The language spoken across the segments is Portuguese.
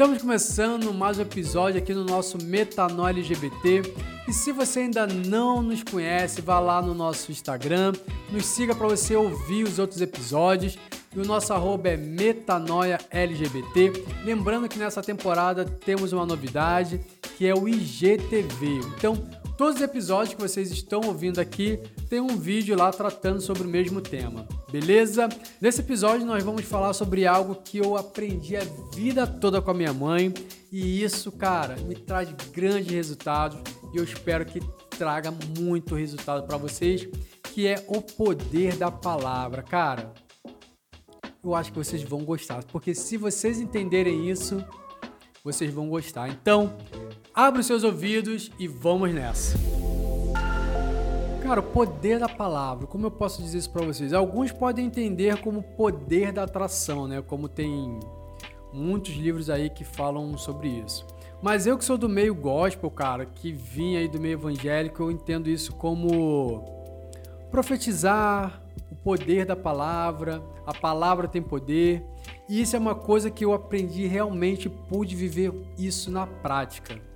Estamos começando mais um episódio aqui no nosso Metanol LGBT. E se você ainda não nos conhece, vá lá no nosso Instagram, nos siga para você ouvir os outros episódios. E o nosso arroba é metanoialgbt. Lembrando que nessa temporada temos uma novidade, que é o IGTV. Então, todos os episódios que vocês estão ouvindo aqui tem um vídeo lá tratando sobre o mesmo tema, beleza? Nesse episódio nós vamos falar sobre algo que eu aprendi a vida toda com a minha mãe e isso, cara, me traz grandes resultados e eu espero que traga muito resultado para vocês, que é o poder da palavra, cara eu acho que vocês vão gostar, porque se vocês entenderem isso, vocês vão gostar. Então, abra os seus ouvidos e vamos nessa. Cara, o poder da palavra, como eu posso dizer isso para vocês? Alguns podem entender como poder da atração, né? Como tem muitos livros aí que falam sobre isso. Mas eu que sou do meio gospel, cara, que vim aí do meio evangélico, eu entendo isso como profetizar, o poder da palavra, a palavra tem poder. E isso é uma coisa que eu aprendi realmente, pude viver isso na prática.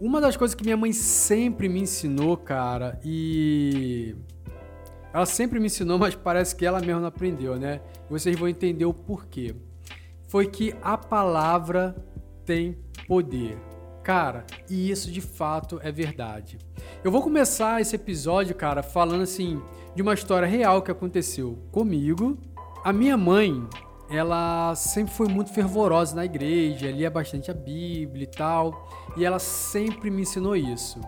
Uma das coisas que minha mãe sempre me ensinou, cara, e ela sempre me ensinou, mas parece que ela mesma não aprendeu, né? Vocês vão entender o porquê. Foi que a palavra tem poder. Cara, e isso de fato é verdade. Eu vou começar esse episódio, cara, falando assim de uma história real que aconteceu comigo. A minha mãe, ela sempre foi muito fervorosa na igreja, lia bastante a Bíblia e tal, e ela sempre me ensinou isso.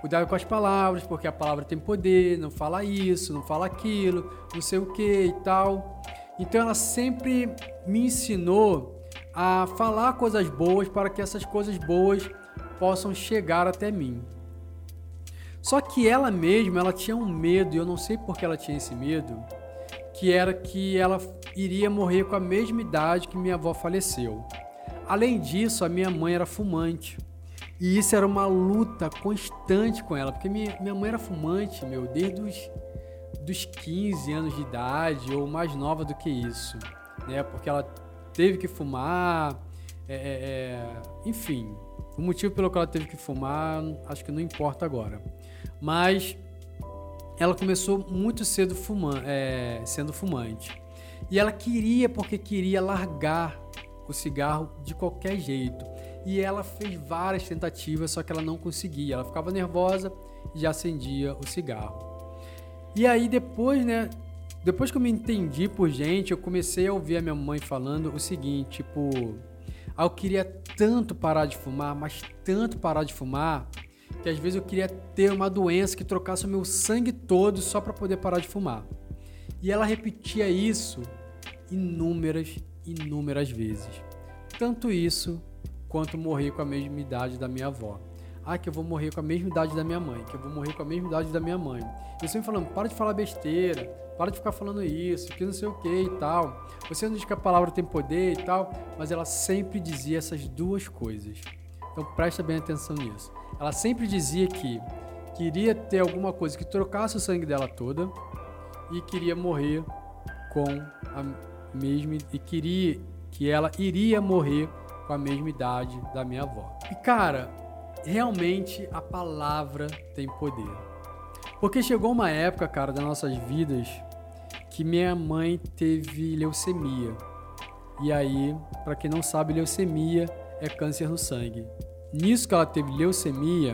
Cuidado com as palavras, porque a palavra tem poder, não fala isso, não fala aquilo, não sei o que e tal. Então ela sempre me ensinou a falar coisas boas para que essas coisas boas possam chegar até mim. Só que ela mesma, ela tinha um medo, e eu não sei por que ela tinha esse medo, que era que ela iria morrer com a mesma idade que minha avó faleceu. Além disso, a minha mãe era fumante. E isso era uma luta constante com ela, porque minha, minha mãe era fumante, meu, desde os dos 15 anos de idade, ou mais nova do que isso, né? Porque ela teve que fumar, é, é, é enfim, o motivo pelo qual ela teve que fumar, acho que não importa agora. Mas ela começou muito cedo fumando, é, sendo fumante. E ela queria, porque queria largar o cigarro de qualquer jeito. E ela fez várias tentativas, só que ela não conseguia. Ela ficava nervosa e já acendia o cigarro. E aí depois, né, depois que eu me entendi por gente, eu comecei a ouvir a minha mãe falando o seguinte, tipo, ah, eu queria tanto parar de fumar, mas tanto parar de fumar, que às vezes eu queria ter uma doença que trocasse o meu sangue todo só para poder parar de fumar. E ela repetia isso inúmeras, inúmeras vezes. Tanto isso quanto morrer com a mesma idade da minha avó. Ah, que eu vou morrer com a mesma idade da minha mãe, que eu vou morrer com a mesma idade da minha mãe. Eu sempre falando, para de falar besteira, para de ficar falando isso, que não sei o que e tal. Você não diz que a palavra tem poder e tal, mas ela sempre dizia essas duas coisas. Então presta bem atenção nisso. Ela sempre dizia que queria ter alguma coisa que trocasse o sangue dela toda e queria morrer com a mesma e queria que ela iria morrer com a mesma idade da minha avó. E cara, realmente a palavra tem poder. Porque chegou uma época, cara, das nossas vidas que minha mãe teve leucemia. E aí, para quem não sabe, leucemia é câncer no sangue. Nisso que ela teve leucemia,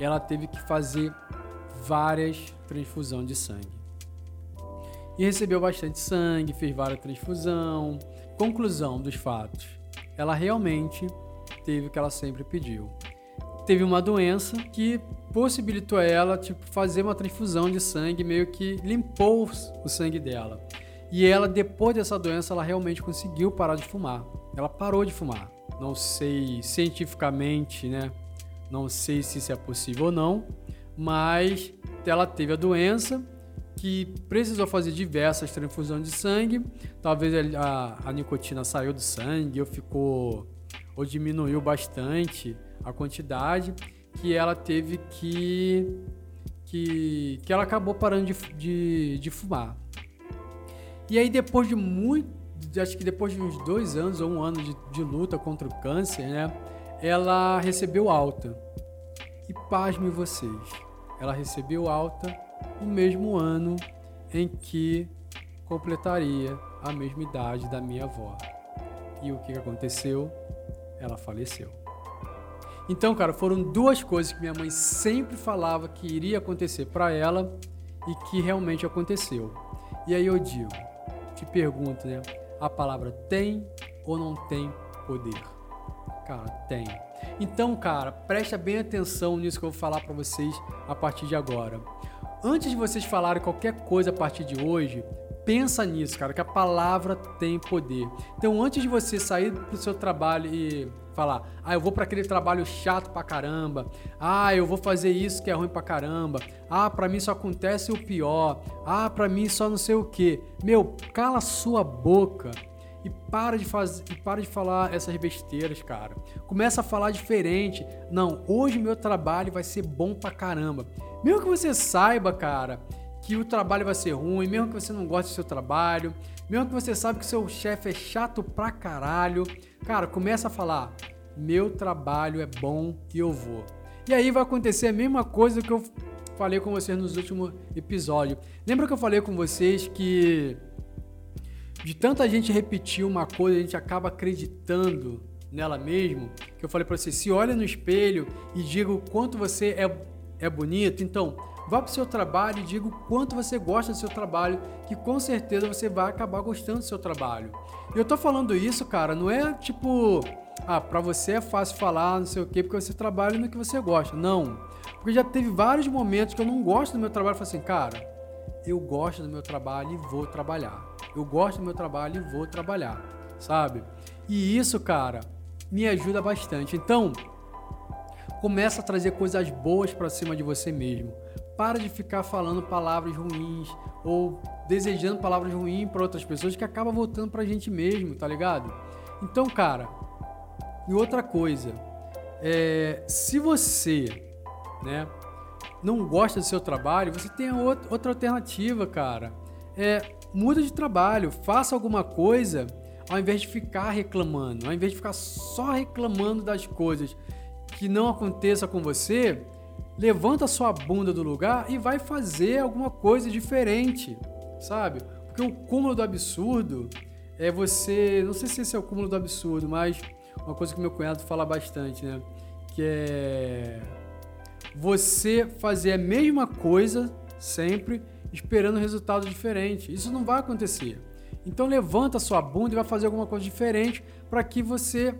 ela teve que fazer várias transfusões de sangue. E recebeu bastante sangue, fez várias transfusões. Conclusão dos fatos: ela realmente teve o que ela sempre pediu teve uma doença que possibilitou a ela tipo, fazer uma transfusão de sangue, meio que limpou o sangue dela. E ela, depois dessa doença, ela realmente conseguiu parar de fumar. Ela parou de fumar. Não sei cientificamente, né? Não sei se isso é possível ou não, mas ela teve a doença que precisou fazer diversas transfusões de sangue. Talvez a, a nicotina saiu do sangue ou ficou ou diminuiu bastante a quantidade que ela teve que. que, que ela acabou parando de, de, de fumar. E aí, depois de muito, acho que depois de uns dois anos ou um ano de, de luta contra o câncer, né? Ela recebeu alta. E pasme vocês, ela recebeu alta no mesmo ano em que completaria a mesma idade da minha avó. E o que aconteceu? Ela faleceu. Então, cara, foram duas coisas que minha mãe sempre falava que iria acontecer para ela e que realmente aconteceu. E aí eu digo, te pergunto, né? A palavra tem ou não tem poder? Cara, tem. Então, cara, presta bem atenção nisso que eu vou falar para vocês a partir de agora. Antes de vocês falarem qualquer coisa a partir de hoje, pensa nisso, cara, que a palavra tem poder. Então, antes de você sair pro seu trabalho e falar, ah, eu vou para aquele trabalho chato pra caramba, ah, eu vou fazer isso que é ruim pra caramba, ah, para mim só acontece o pior, ah, para mim só não sei o que. Meu, cala sua boca e para de fazer e para de falar essas besteiras, cara. Começa a falar diferente. Não, hoje meu trabalho vai ser bom pra caramba. Mesmo que você saiba, cara, que o trabalho vai ser ruim, mesmo que você não goste do seu trabalho, mesmo que você sabe que seu chefe é chato pra caralho, cara, começa a falar: meu trabalho é bom e eu vou. E aí vai acontecer a mesma coisa que eu falei com vocês nos últimos episódios. Lembra que eu falei com vocês que de tanta gente repetir uma coisa, a gente acaba acreditando nela mesmo, que eu falei para você, se olha no espelho e diga o quanto você é, é bonito, então Vá para o seu trabalho e diga o quanto você gosta do seu trabalho, que com certeza você vai acabar gostando do seu trabalho. E eu tô falando isso, cara, não é tipo, ah, para você é fácil falar, não sei o quê, porque você trabalha no que você gosta. Não. Porque já teve vários momentos que eu não gosto do meu trabalho, eu falo assim, cara, eu gosto do meu trabalho e vou trabalhar. Eu gosto do meu trabalho e vou trabalhar, sabe? E isso, cara, me ajuda bastante. Então, começa a trazer coisas boas para cima de você mesmo para de ficar falando palavras ruins ou desejando palavras ruins para outras pessoas que acaba voltando para a gente mesmo, tá ligado? Então, cara, e outra coisa, é, se você, né, não gosta do seu trabalho, você tem outra alternativa, cara. É, muda de trabalho, faça alguma coisa ao invés de ficar reclamando, ao invés de ficar só reclamando das coisas que não aconteça com você, levanta sua bunda do lugar e vai fazer alguma coisa diferente, sabe? Porque o cúmulo do absurdo é você, não sei se esse é o cúmulo do absurdo, mas uma coisa que meu cunhado fala bastante, né? Que é você fazer a mesma coisa sempre esperando resultado diferente. Isso não vai acontecer. Então levanta sua bunda e vai fazer alguma coisa diferente para que você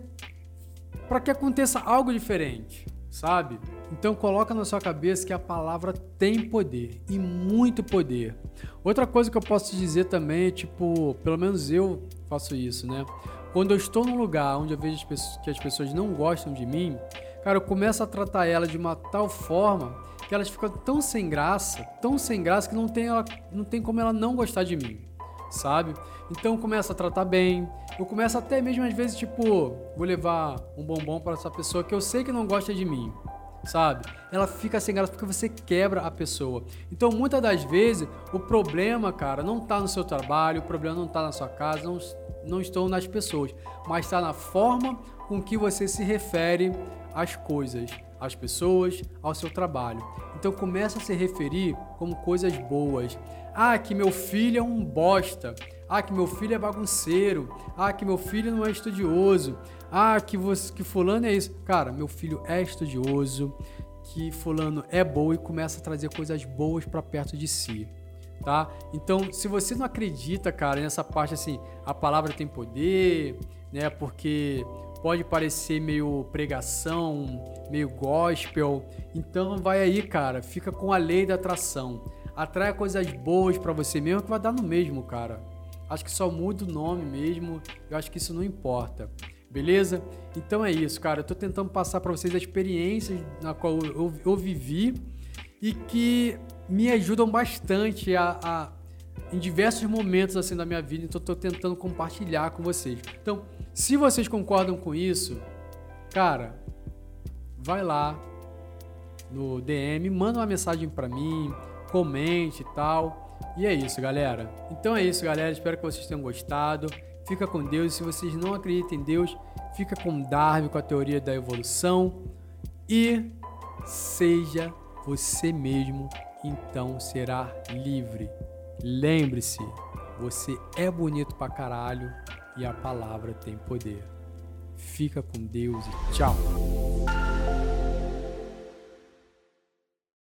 para que aconteça algo diferente, sabe? Então coloca na sua cabeça que a palavra tem poder e muito poder. Outra coisa que eu posso dizer também é tipo, pelo menos eu faço isso, né? Quando eu estou num lugar onde eu vejo que as pessoas não gostam de mim, cara, eu começo a tratar elas de uma tal forma que elas ficam tão sem graça, tão sem graça que não tem, ela, não tem como ela não gostar de mim, sabe? Então eu começo a tratar bem, eu começo até mesmo às vezes tipo, vou levar um bombom para essa pessoa que eu sei que não gosta de mim sabe? Ela fica sem graça porque você quebra a pessoa. Então, muitas das vezes, o problema, cara, não está no seu trabalho, o problema não está na sua casa, não, não estão nas pessoas, mas está na forma com que você se refere às coisas, às pessoas, ao seu trabalho. Então, começa a se referir como coisas boas. Ah, que meu filho é um bosta. Ah, que meu filho é bagunceiro. Ah, que meu filho não é estudioso. Ah, que, você, que fulano é isso. Cara, meu filho é estudioso, que fulano é bom e começa a trazer coisas boas para perto de si. Tá? Então, se você não acredita, cara, nessa parte assim, a palavra tem poder, né? Porque pode parecer meio pregação, meio gospel. Então vai aí, cara, fica com a lei da atração. Atrai coisas boas para você mesmo que vai dar no mesmo, cara. Acho que só muda o nome mesmo. Eu acho que isso não importa. Beleza? Então é isso, cara. Eu tô tentando passar para vocês a experiências na qual eu, eu, vivi e que me ajudam bastante a, a, em diversos momentos assim da minha vida. Então tô tentando compartilhar com vocês. Então, se vocês concordam com isso, cara, vai lá no DM, manda uma mensagem para mim, comente e tal. E é isso, galera. Então é isso, galera. Espero que vocês tenham gostado. fica com Deus. Se vocês não acreditam em Deus, fica com Darwin, com a teoria da evolução. E seja você mesmo, então será livre. Lembre-se, você é bonito pra caralho e a palavra tem poder. Fica com Deus e tchau!